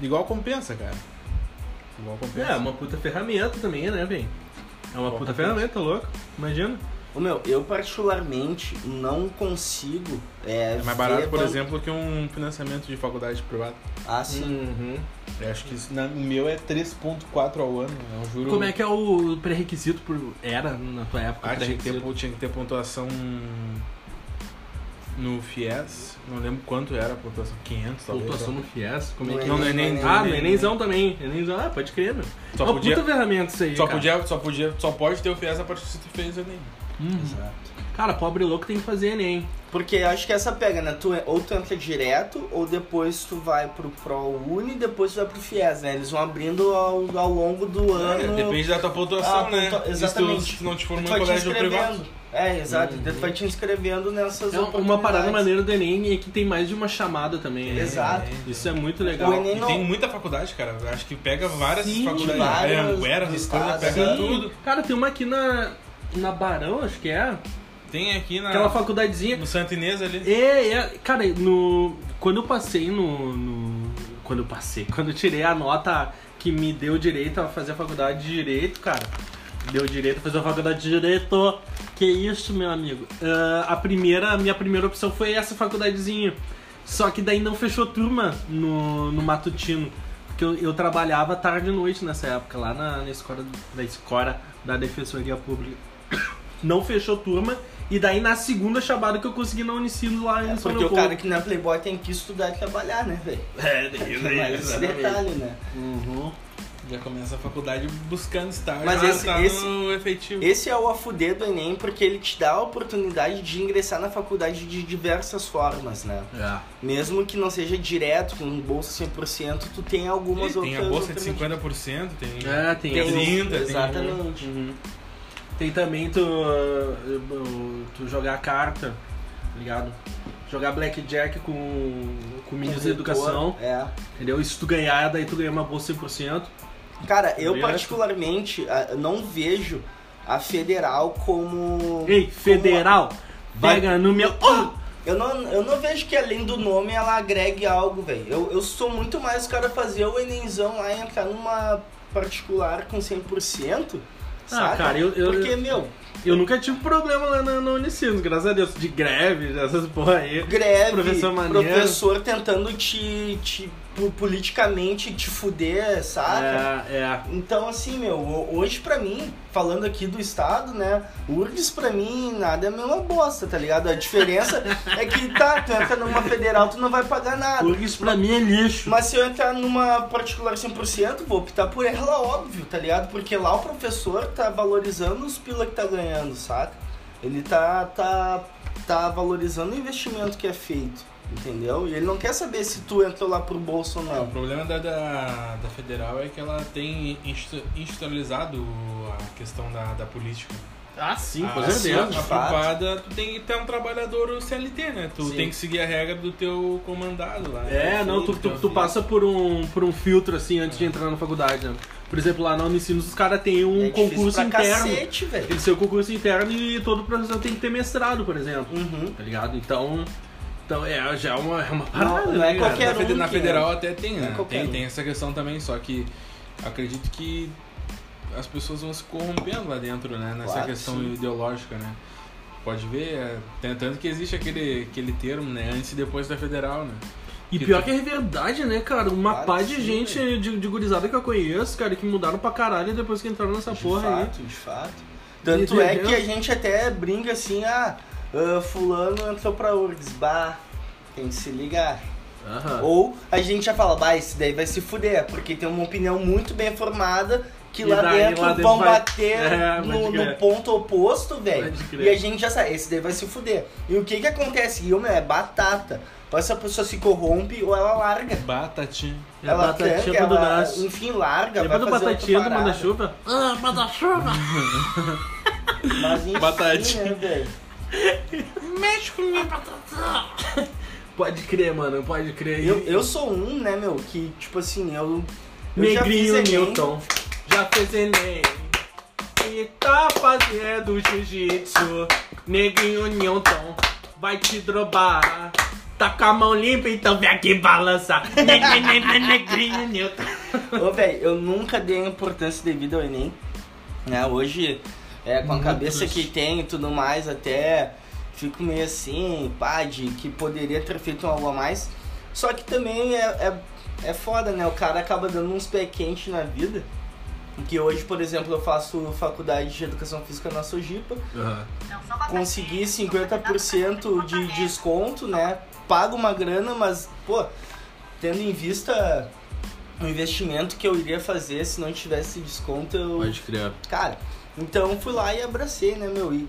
Igual compensa, cara. Igual compensa. É, uma puta ferramenta também, né, velho? É uma Bom, puta compensa. ferramenta, louco. Imagina. Ô, meu, eu particularmente não consigo. É, É mais barato, por exemplo, que um financiamento de faculdade privada. Ah, sim. Uhum. Eu acho que isso, na- o meu é 3.4 ao ano. É um juro. Como é que é o pré-requisito por... era na tua época? Ah, tinha que, ter, tinha que ter pontuação no FIES. Não lembro quanto era a pontuação. 500, talvez. Pontuação no FIES? Como é que Não, no Enem. Ah, no Enem. Enemzão também. Enemzão, ah, pode crer, meu. Só é uma podia, puta ferramenta isso aí, só, cara. podia, só podia, só pode ter o FIES a partir se tu fez o Enem. Uhum. Exato. Cara, pobre louco tem que fazer Enem. Porque eu acho que essa pega, né? Tu, ou tu entra direto, ou depois tu vai pro ProUni e depois tu vai pro FIES, né? Eles vão abrindo ao, ao longo do É, ano. depende da tua pontuação, Ah, né? pontua- Se tu- exatamente. Se tu não te formou em colégio privado. É, exato. Tu vai te inscrevendo nessas É uma parada maneira do Enem é que tem mais de uma chamada também. né? Exato. Isso é muito legal. O Enem E não... tem muita faculdade, cara. Acho que pega várias Sim, faculdades. várias é, Anguera, estados, pega Sim. tudo. Cara, tem uma aqui na, na Barão, acho que é. Tem aqui na, Aquela faculdadezinha. no Santa Inês ali. É, é, cara, no, quando eu passei no, no- Quando eu passei, quando eu tirei a nota que me deu direito a fazer a faculdade de Direito, cara. Deu direito a fazer a faculdade de Direito. Que isso, meu amigo. Ah, a primeira, a minha primeira opção foi essa faculdadezinha. Só que daí não fechou turma no, no matutino. Porque eu, eu trabalhava tarde e noite nessa época, lá na, na escola, na escola da Defensoria Pública. Não fechou turma. E daí na segunda chamada que eu consegui na Unicinos lá em É São porque o cara que não é playboy tem que estudar e trabalhar, né, velho? É, daí- Mas esse detalhe, né? Uhum. Já começa a faculdade buscando estágio. Mas ah, esse- tá esse- no efetivo. Esse é o afudê do Enem porque ele te dá a oportunidade de ingressar na faculdade de diversas formas, né? É. Mesmo que não seja direto, com bolsa 100%, tu tem algumas tem outras a bolsa de alternativas. 50%, tem. É, tem, Tem, esse- 30, tem- exatamente. Uhum. Tem também tu, uh, tu jogar carta, tá ligado? Jogar blackjack com, com ministro da educação, É. entendeu? E se tu ganhar, daí tu ganha uma bolsa 100%. Cara, eu Obrigado. particularmente ah, não vejo a federal como. Ei, federal, Vai- pega no meu... Oh! Eu não, eu não vejo que além do nome ela agregue algo, velho. Eu, eu sou muito mais o cara fazer o Enemzão lá e entrar numa particular com 100%. Ah, saca? cara, eu- eu- Porque, meu, Eu nunca tive problema lá na, na Unicinos, graças a Deus, de greve, essas porra aí. greve, Professor professor, tentando te, te politicamente te fuder, saca? É, é. Então, assim, meu, ho- hoje pra mim, falando aqui do estado, né, URGS pra mim nada é a mesma bosta, tá ligado? A diferença é que, tá, tu entra numa federal, tu não vai pagar nada. Isso pra mim é lixo. Mas se eu entrar numa particular 100%, vou optar por ela, óbvio, tá ligado? Porque lá o professor tá valorizando os pila que tá ganhando, saca? Ele tá, tá, tá valorizando o investimento que é feito, entendeu? E ele não quer saber se tu entrou lá pro bolso ou É, o não. problema da, da, da federal é que ela tem institu- institucionalizado a questão da, da política. Ah, sim, com a, certeza. A, de a fato. privada, tu tem que ter um trabalhador CLT, né? Tu Sim. tem que seguir a regra do teu comandado lá. É, né? não, tu, tu, teu tu passa por um, por um filtro assim antes de entrar na faculdade, né? Por exemplo, lá na Unicinos os caras têm um é concurso pra interno. cacete, velho. Eles têm um concurso interno e todo professor tem que ter mestrado, por exemplo. Uhum. Tá ligado? Então. Então é, já é uma, é uma parada. não é né, qualquer cara? um na que federal entra. até tem, Não é né? qualquer Tem, um. tem essa questão também, só que acredito que as pessoas vão se corrompendo lá dentro, né? Nessa Claro, questão sim. ideológica, né? Pode ver, é, tem- tanto que existe aquele, aquele termo, né? Antes e depois da federal, né? E Que pior tu- que é verdade, né, cara? Uma Claro pá de sim, gente de, de gurizada que eu conheço, cara, que mudaram pra caralho depois que entraram nessa De porra aí. fato, de fato. Tanto é que a gente até brinca assim, ah, ah, fulano entrou pra URGS, bah, tem que se ligar. Aham. Ou a gente já fala, bah, esse daí vai se fuder, porque tem uma opinião muito bem formada que lá daí dentro lá dentro vão vai- bater É, no, no ponto oposto, velho. E a gente já sabe, esse daí vai se fuder. E o que que acontece? E, meu, é batata. Ou essa pessoa se corrompe ou ela larga. Batatinha. É ela batatinha tranca, do ela, Nas. enfim, larga, Lembra do vai fazer batatinha do manda-chuva? Ah, manda-chuva! Mas enfim, Batatinha. né, velho? Mexe com minha batata! Pode crer, mano, pode crer. Eu, eu sou um, né, meu, que, tipo assim, eu... eu já Negrinho fiz Enem. Newton já fez Enem e tá fazendo jiu-jitsu. Negrinho Newton vai te drobar. Tá com a mão limpa, então vem aqui balançar. Ne- ne- ne- ne- Negrinho Newton. Ô, velho, eu nunca dei importância devida ao Enem. Né? Hoje, é, com a Muitos. cabeça que tem e tudo mais, até fico meio assim, pá, de que poderia ter feito algo a mais. Só que também é, é, é foda, né? O cara acaba dando uns pé quente na vida. Que hoje, por exemplo, eu faço faculdade de educação física na Sojipa. Consegui 50% de desconto, né? Pago uma grana, mas, pô, tendo em vista o investimento que eu iria fazer se não tivesse desconto, eu. crer. Cara, então fui lá e abracei, né, meu? E,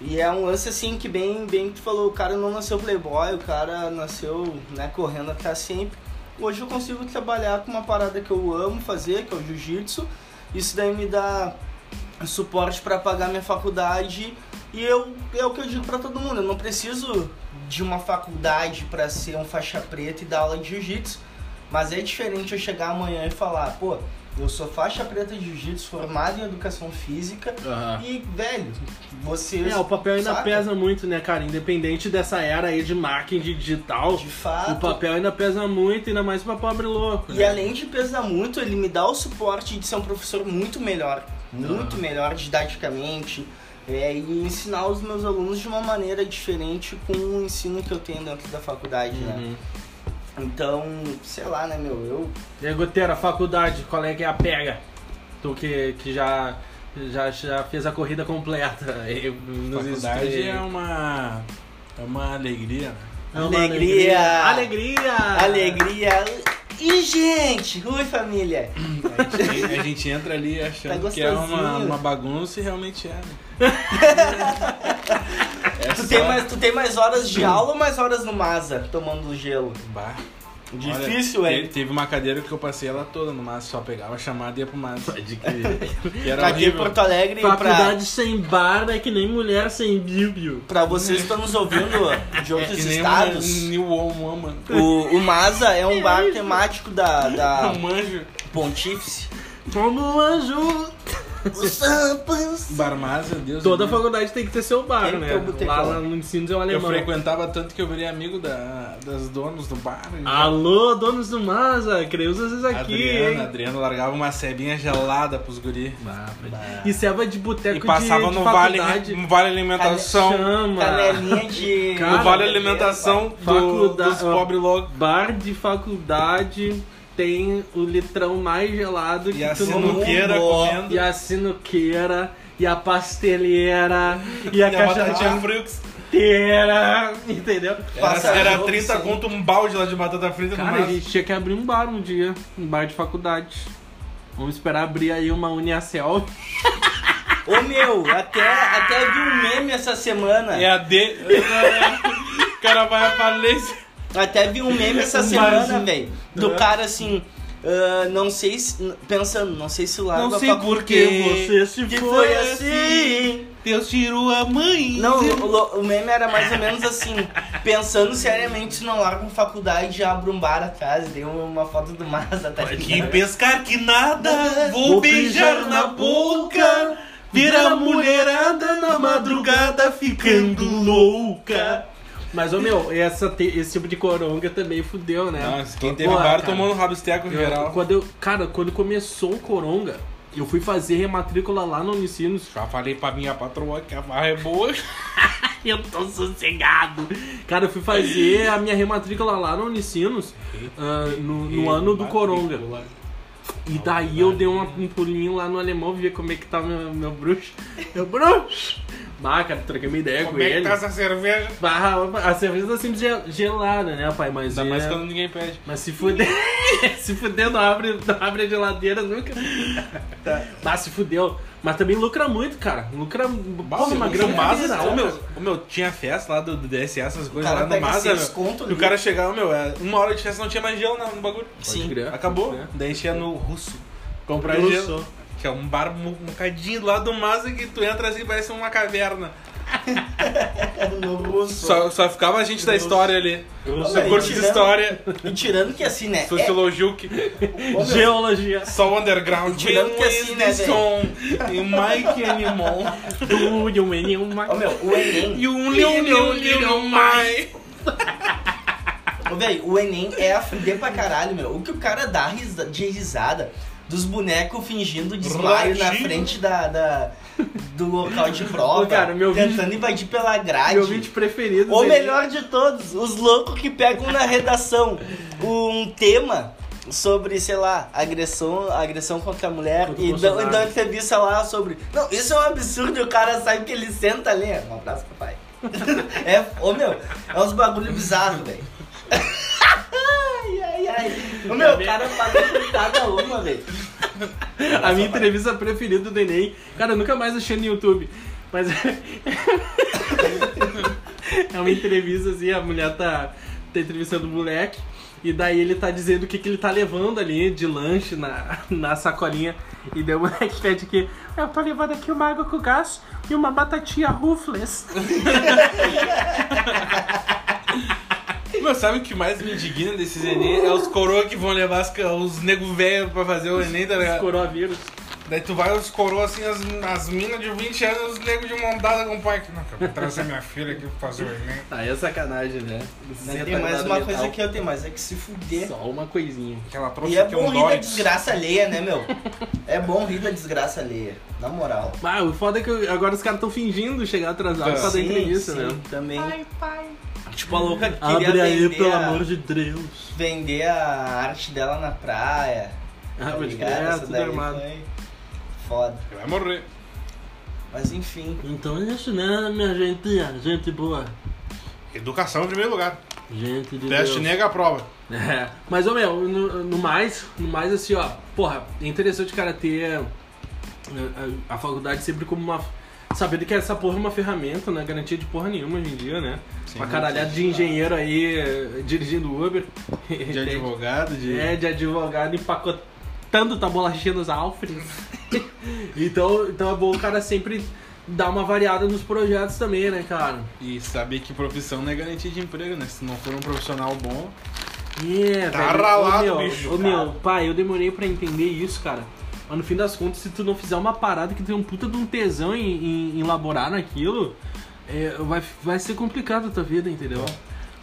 e é um lance assim que bem, bem que tu falou, o cara não nasceu playboy, o cara nasceu, né, correndo atrás sempre. Hoje eu consigo trabalhar com uma parada que eu amo fazer, que é o jiu-jitsu. Isso daí me dá suporte para pagar minha faculdade e eu é o que eu digo para todo mundo, eu não preciso de uma faculdade para ser um faixa preta e dar aula de jiu-jitsu, mas é diferente eu chegar amanhã e falar, pô, eu sou faixa preta de jiu-jitsu, formado em educação física e, velho, você É, o papel ainda saca? pesa muito, né, cara? Independente dessa era aí de marketing digital, de fato. o papel ainda pesa muito, ainda mais pra pobre louco. E né? além de pesar muito, ele me dá o suporte de ser um professor muito melhor, muito melhor didaticamente, é, e ensinar os meus alunos de uma maneira diferente com o ensino que eu tenho dentro da faculdade, né? Então, sei lá, né, meu, eu... E aí, Goteira, faculdade, qual é que é a pega? Tu que, que já, já, já fez a corrida completa. aí nos Faculdade estreios. é uma. É uma alegria, né? É uma Alegria! Alegria! Alegria! E, gente! Oi, família! A gente, a gente entra ali achando Tá que é uma, uma bagunça e realmente é. Né? é Tu só- tem, mais, tu tem mais horas de aula ou mais horas no Masa, tomando gelo? Bah. Difícil, Olha, hein? te- Teve uma cadeira que eu passei ela toda no Massa, só pegava a chamada e ia pro Massa. Pode crer. E era Aqui em. Porto Alegre, pra, Faculdade sem bar é que nem mulher sem bíblia. pra vocês que estão nos ouvindo de É outros que nem estados... uma New Woman. O, o Masa é um bar temático da, da Um. Pontífice. Como um anjo. Os Sampas. Barmasa, Deus Toda livre. faculdade tem que ter seu bar, Tem que né? o. Lá, lá no ensino é o Eu alemão. frequentava tanto que eu virei amigo da, das donas do bar. Alô, donos do Masa, creus vocês aqui, Adriana, hein? Adriana largava uma cebinha gelada pros guri. E ceva de boteco E de, passava de no vale, faculdade. no vale alimentação. Chama. Canelinha de. Cara, no vale alimentação do, Faculdade- dos pobres loucos. Bar de faculdade tem o litrão mais gelado que E a tu não... sinuqueira mundo. comendo. E a sinuqueira, e a pasteleira, e a E a caixa frux. inteira, entendeu? Era, era jogo 30 sem. conto um balde lá de batata frita no Cara, a maço. gente tinha que abrir um bar um dia, um bar de faculdade. Vamos esperar abrir aí uma Uniacel. Ô meu, até, até vi um meme essa semana. É a D. o cara vai à falência. Até vi um meme essa semana, velho. Do cara assim. ah, não sei se. Pensando, não sei se larga Não a sei faculdade. por que você se Que foi, foi assim. assim. Deus tirou a mãe. Não, o, o meme era mais ou menos assim, pensando seriamente se não larga com faculdade já abre um bar atrás, deu uma foto do Masa, tá Que pescar que nada, vou, Vou beijar beijar na boca, vira mulherada na madrugada ficando louca. Mas, ô meu, essa, te- esse tipo de coronga também fudeu, né? Nossa, quem teve Pô, bar cara, tomou no rabisteco eu- geral. Quando eu, cara, quando começou o coronga, eu fui fazer rematrícula lá no Unicinos. Já falei pra minha patroa que a barra é boa. Eu tô sossegado. Cara, eu fui fazer a minha rematrícula lá no Unicinos ah, no, no ano do coronga. E daí eu dei uma- um pulinho lá no alemão, ver como é que tá meu, meu bruxo. Meu bruxo! Ah, cara, troquei uma ideia Como com é que ele. tá essa cerveja? Barra- a cerveja tá sempre gel- gelada, né, pai? Mas, Ainda mais é- quando ninguém pede. mas se fuder, se fuder, não abre, não abre a geladeira nunca. Mas se fudeu. Mas também lucra muito, cara. Lucra porra, uma grana federal, ô, meu, ô, meu, tinha festa lá do, do DSA, essas coisas lá no conto E o cara chegava, meu, é, uma hora de festa não tinha mais gelo no, bagulho. Crer. Acabou. Daí enchia no russo. Comprar Russo. gelo. Que é um bar um, um bocadinho do lado do Mazda que tu entra assim parece uma caverna. Só, só ficava a gente da história ali. Só curso de história, E tirando que assim, né? É, sociologia, que- meu, Geologia. só o underground. Tirando que Where assim, né, som? E o Mike Animal. Do mean you Ô meu, o Enem. E um mai. Ô, velho, o Enem é a fuder pra caralho, meu. O que o cara dá de risada dos bonecos fingindo desmaio na frente da, da- do local de prova. Cara, meu tentando vídeo- invadir pela grade. Meu vídeo preferido. O dele. melhor de todos, os loucos que pegam na redação um tema sobre, sei lá, agressão, agressão contra a mulher e dão, e dão entrevista lá sobre. Não, isso é um absurdo e o cara sabe que ele senta ali. Um abraço, papai. é, ô meu, é uns bagulho bizarro, velho. ai, ai, ai. Ô meu, o cara paga por cada uma, velho. A minha entrevista preferida do Enem. Cara, eu nunca mais achei no YouTube. Mas. é uma entrevista assim, a mulher tá, tá entrevistando o moleque. E daí ele tá dizendo o que, que ele tá levando ali de lanche na, na sacolinha. E daí o moleque pede que eu tô levando aqui uma água com gás e uma batatinha rufles. Meu, sabe o que mais me indigna desses Enem? É os coroa que vão levar as os nego velho pra fazer o Enem, tá ligado? Coronavírus. Daí tu vai os coroa assim, as, as minas de 20 anos, os negros de montada com o pai. Não, eu vou trazer minha filha aqui pra fazer o Enem. Aí é sacanagem, né? Não tem mais uma coisa que eu tenho mais, é que se fuder. Só uma coisinha. Que ela trouxe E é bom um rir da desgraça alheia, né, meu? É bom rir da desgraça alheia, na moral. Ah, o foda é que agora os caras estão fingindo chegar atrasado pra dar entrevista, sim, né? também. Tipo, a louca que queria Abre aí, vender, pelo a, amor de Deus. vender a arte dela na praia. Ah, tá crer, Essa tudo armado. Foda. Vai morrer. Mas enfim. Então é isso, né, minha gente? Gente boa. Educação em primeiro lugar. Gente de Teste Deus. nega a prova. É, mas, ô meu, no, no mais, no mais assim, ó, porra, é interessante o cara ter a, a- a faculdade sempre como uma. Sabendo que essa porra é uma ferramenta, não é garantia de porra nenhuma hoje em dia, né? uma caralhada de engenheiro aí eh, dirigindo Uber. De advogado, de. É, de advogado empacotando tua bolachinha nos Alfred. então, então é bom o cara sempre dar uma variada nos projetos também, né, cara? E saber que profissão não é garantia de emprego, né? Se não for um profissional bom. É, Tá velho. ralado, ô, meu, bicho, Ô, meu, pai, eu demorei pra entender isso, cara. Mas no fim das contas, se tu não fizer uma parada que tem um puta de um tesão em, em, elaborar naquilo, é, vai, vai ser complicado a tua vida, entendeu?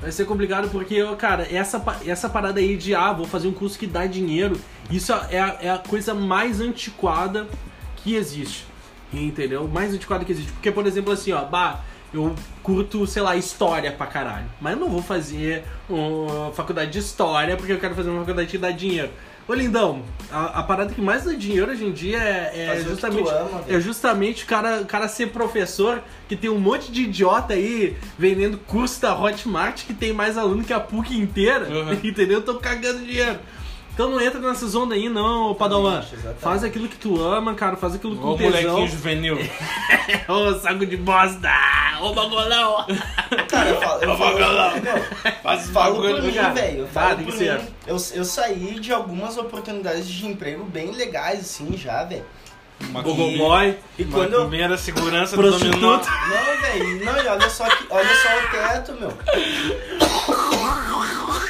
Vai ser complicado porque, cara, essa, essa parada aí de, ah, vou fazer um curso que dá dinheiro, isso é a, é a coisa mais antiquada que existe. Entendeu? Mais antiquada que existe. Porque, por exemplo, assim, ó, bah, eu curto, sei lá, história pra caralho. Mas eu não vou fazer uma faculdade de história porque eu quero fazer uma faculdade que dá dinheiro. Ô lindão, a, a parada que mais dá dinheiro hoje em dia é, é justamente, ama, é justamente o cara, o cara ser professor, que tem um monte de idiota aí vendendo curso da Hotmart que tem mais aluno que a PUC inteira, Uhum. entendeu? Tô cagando dinheiro. Então não entra nessas ondas aí não, Padawan. exatamente. Faz aquilo que tu ama, cara, faz aquilo com Ô tesão. molequinho juvenil. Ô, saco de bosta! Ô, bagolão! Cara, eu falo, eu falo, Faz falo por bagulho, mim, velho. Eu Tá, falo por que mim. Eu, eu saí de algumas oportunidades de emprego bem legais, assim, já, velho. Uma Gogoboy, E quando eu, Primeira segurança do dominó. Não, velho, não, e olha só, que, olha só o teto, meu.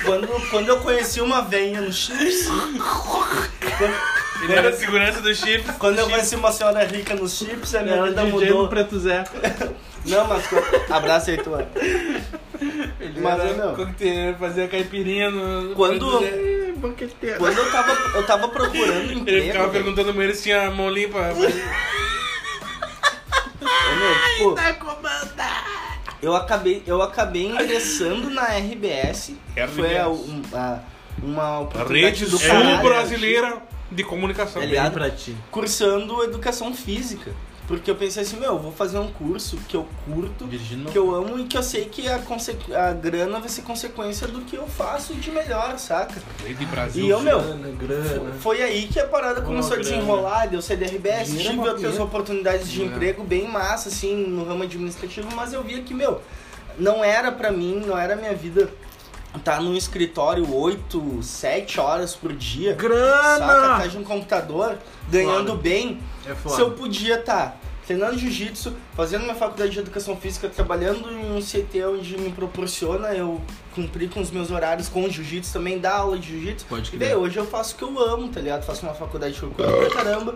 Quando, quando eu conheci uma venha no chips. Quando, Primeira segurança do chip. quando eu conheci uma senhora rica nos chips, a minha Ela vida DJ mudou. no Preto Zé. Não, mas. Abraço aí, tua. Mas, Era coquetel, fazia caipirinha no. Quando- quando eu tava, eu tava procurando Ele emprego. ficava velho, perguntando pra ele se tinha mão limpa. tipo, Tá comandando! Eu acabei, eu acabei ingressando na RBS. RBS. Foi a, a- uma oportunidade rede do sul caralho, brasileira de comunicação. Tá ligado? pra ti. Cursando educação física. Porque eu pensei assim, meu, eu vou fazer um curso que eu curto, não. que eu amo e que eu sei que a, a grana vai ser consequência do que eu faço de melhor, saca? Lei de Brasil. E eu, meu, Grana, grana. Foi aí que a parada começou a desenrolar, deu CDRBS, Dinheiro é tive outras oportunidades de É. emprego bem massa, assim, no ramo administrativo, mas eu via que, meu, não era pra mim, não era minha vida estar num escritório 8, 7 horas por dia, saca, Grana! atrás de um computador, ganhando Foda. bem, É se eu podia estar treinando jiu-jitsu, fazendo minha faculdade de educação física, trabalhando em um CT onde me proporciona eu cumprir com os meus horários com o jiu-jitsu, também dar aula de jiu-jitsu. Pode E crer. daí, hoje eu faço o que eu amo, tá ligado? Faço uma faculdade que eu curto pra caramba,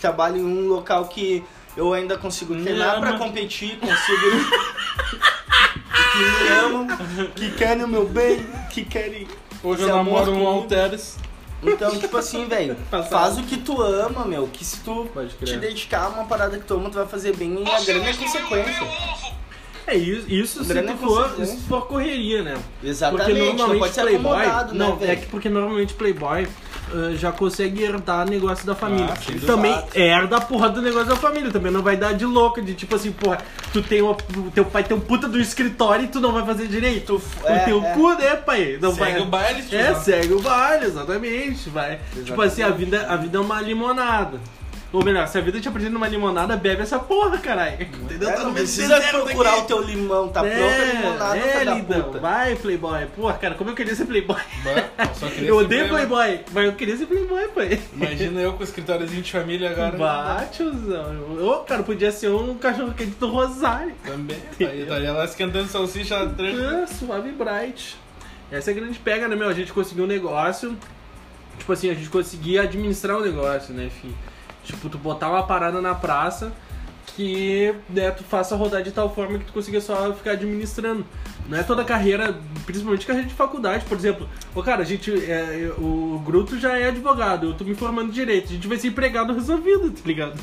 trabalho em um local que eu ainda consigo treinar ama. pra competir, consigo. que me amam, que querem o meu bem, que querem. Hoje eu amor namoro um. Alteres. Então, tipo assim, velho, faz o que tu ama, meu. Que se tu te dedicar a uma parada que tu ama, tu vai fazer bem e a grana é consequência. É isso, isso se Grana tu é for, consequência. se for correria, né? Exatamente, Porque não normalmente pode ser Playboy. acomodado, não, né, velho? é que porque normalmente Playboy ah, já consegue herdar negócio da família. Ah, também fato. herda a porra do negócio da família. Também não vai dar de louca, de tipo assim, porra, tu tem uma, o teu pai tem um puta do escritório e tu não vai fazer direito. Tu- o é, teu é. cu, né, pai? Não Segue vai... o baile, tio. É, segue o baile, exatamente. Vai. Tipo assim, a vida, a vida é uma limonada. Ou melhor, se a vida te apresenta uma limonada, bebe essa porra, caralho. Entendeu? É, Tá não precisa procurar aqui. o teu limão, tá é, pronto a limonada, é, da lindão. puta. Vai, Playboy. Porra, cara, como eu queria ser Playboy. Bah, só queria Eu odeio Playboy, mas eu queria ser Playboy, pai. Imagina eu com o escritóriozinho de família agora. Bah, tiozão. Ô, cara, podia ser um cachorro quente do Rosário. Também. Aí estaria lá esquentando salsicha tranquilo. É, suave e bright. Essa é a grande pega, né, meu? A gente conseguiu um negócio. Tipo assim, a gente conseguia administrar o negócio, né, fi? Tipo, tu botar uma parada na praça que né, tu faça rodar de tal forma que tu consiga só ficar administrando. Não é toda carreira, principalmente carreira de faculdade, por exemplo. Ô, cara, a gente. é, o Gruto já é advogado, eu tô me formando em direito. A gente vai ser empregado resolvido, tá ligado?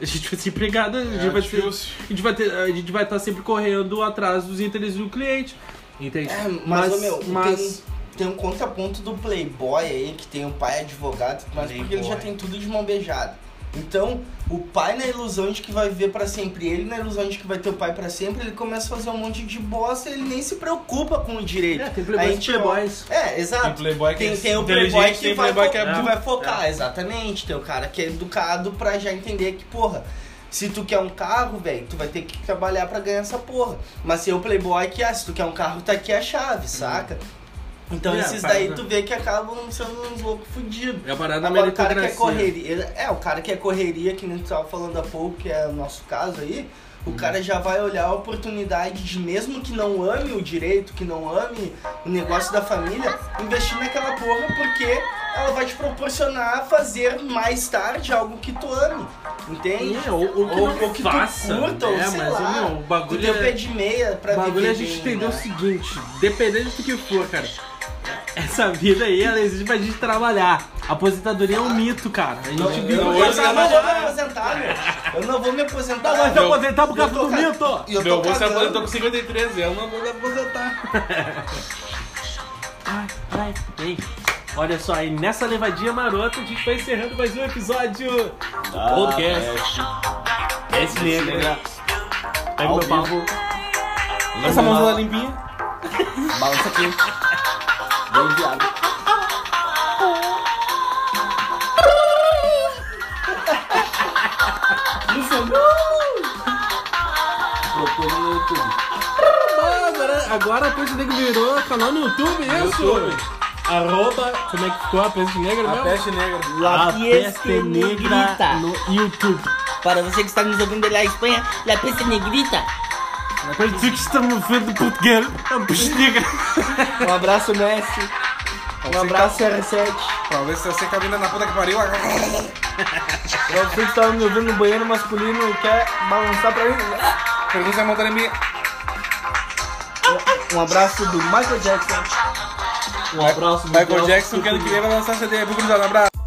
A gente vai ser empregado, a gente É vai ser. A gente vai ter, a gente vai estar sempre correndo atrás dos interesses do cliente. Entende? É, mas, ô, meu, mas tem, tem um contraponto do Playboy aí, que tem um pai advogado, mas porque ele já Playboy. tem tudo de mão beijada. Então, o pai na ilusão de que vai viver pra sempre, ele na ilusão de que vai ter o pai pra sempre, ele começa a fazer um monte de bosta, ele nem se preocupa com o direito. É, tem e gente- playboys. É, exato. Tem playboy que tem, é tem o playboy que, tem vai, playboy que é que vai focar, exatamente. Tem o cara que é educado pra já entender que, porra, se tu quer um carro, velho, tu vai ter que trabalhar pra ganhar essa porra. Mas se o playboy que, ah, se tu quer um carro, tá aqui a chave, saca? Então É, esses daí tu vê que acabam sendo uns loucos fudidos. É a parada da Agora, o cara que é correria. É, o cara que é correria, que nem tu tava falando há pouco, que é o nosso caso aí, o cara já vai olhar a oportunidade de, mesmo que não ame o direito, que não ame o negócio da família, investir naquela porra porque ela vai te proporcionar fazer mais tarde algo que tu ame. Entende? É, ou, ou que Ou, não ou que faça, tu curta, ou né? sei mas, lá. meu, o bagulho o pé é... de meia pra O bagulho é a gente bem, entender o né? seguinte, dependendo do que for, cara. Essa vida aí, ela exige pra gente trabalhar. A aposentadoria é um mito, cara. A gente Não, vive eu, não, eu não vou me aposentar, meu. Eu não vou me aposentar. Vai se aposentar por causa do ca- mito. E eu Meu avô se aposentou com 53 eu não vou me aposentar. Ai, ai, bem. Olha só, aí nessa levadinha marota a gente vai encerrando mais um episódio do podcast. Esse negra. Pega Ao meu pau. Essa mão tá limpinha. Balança aqui. Bem viado. Procura no YouTube. Ah, Agora, agora a Peixe Negra virou canal no YouTube, isso? YouTube. Arroba, como é que ficou a Peixe Negra A mesmo? peste negra. A Peste Negra no YouTube. Para você que está nos ouvindo lá na Espanha, La Peste Negrita. Depois de que estamos vendo Portugal, a Peixe Negra. Um abraço, Messi. Um abraço, R7. Pra ver se você caminha na puta que pariu. Pra você que está me ouvindo no banheiro masculino e quer balançar pra mim. Pergunta a mão tá limpinha. Um abraço do Michael Jackson. Um abraço, Michael Jackson, que ano que vem vai lançar CD. Vou Um abraço.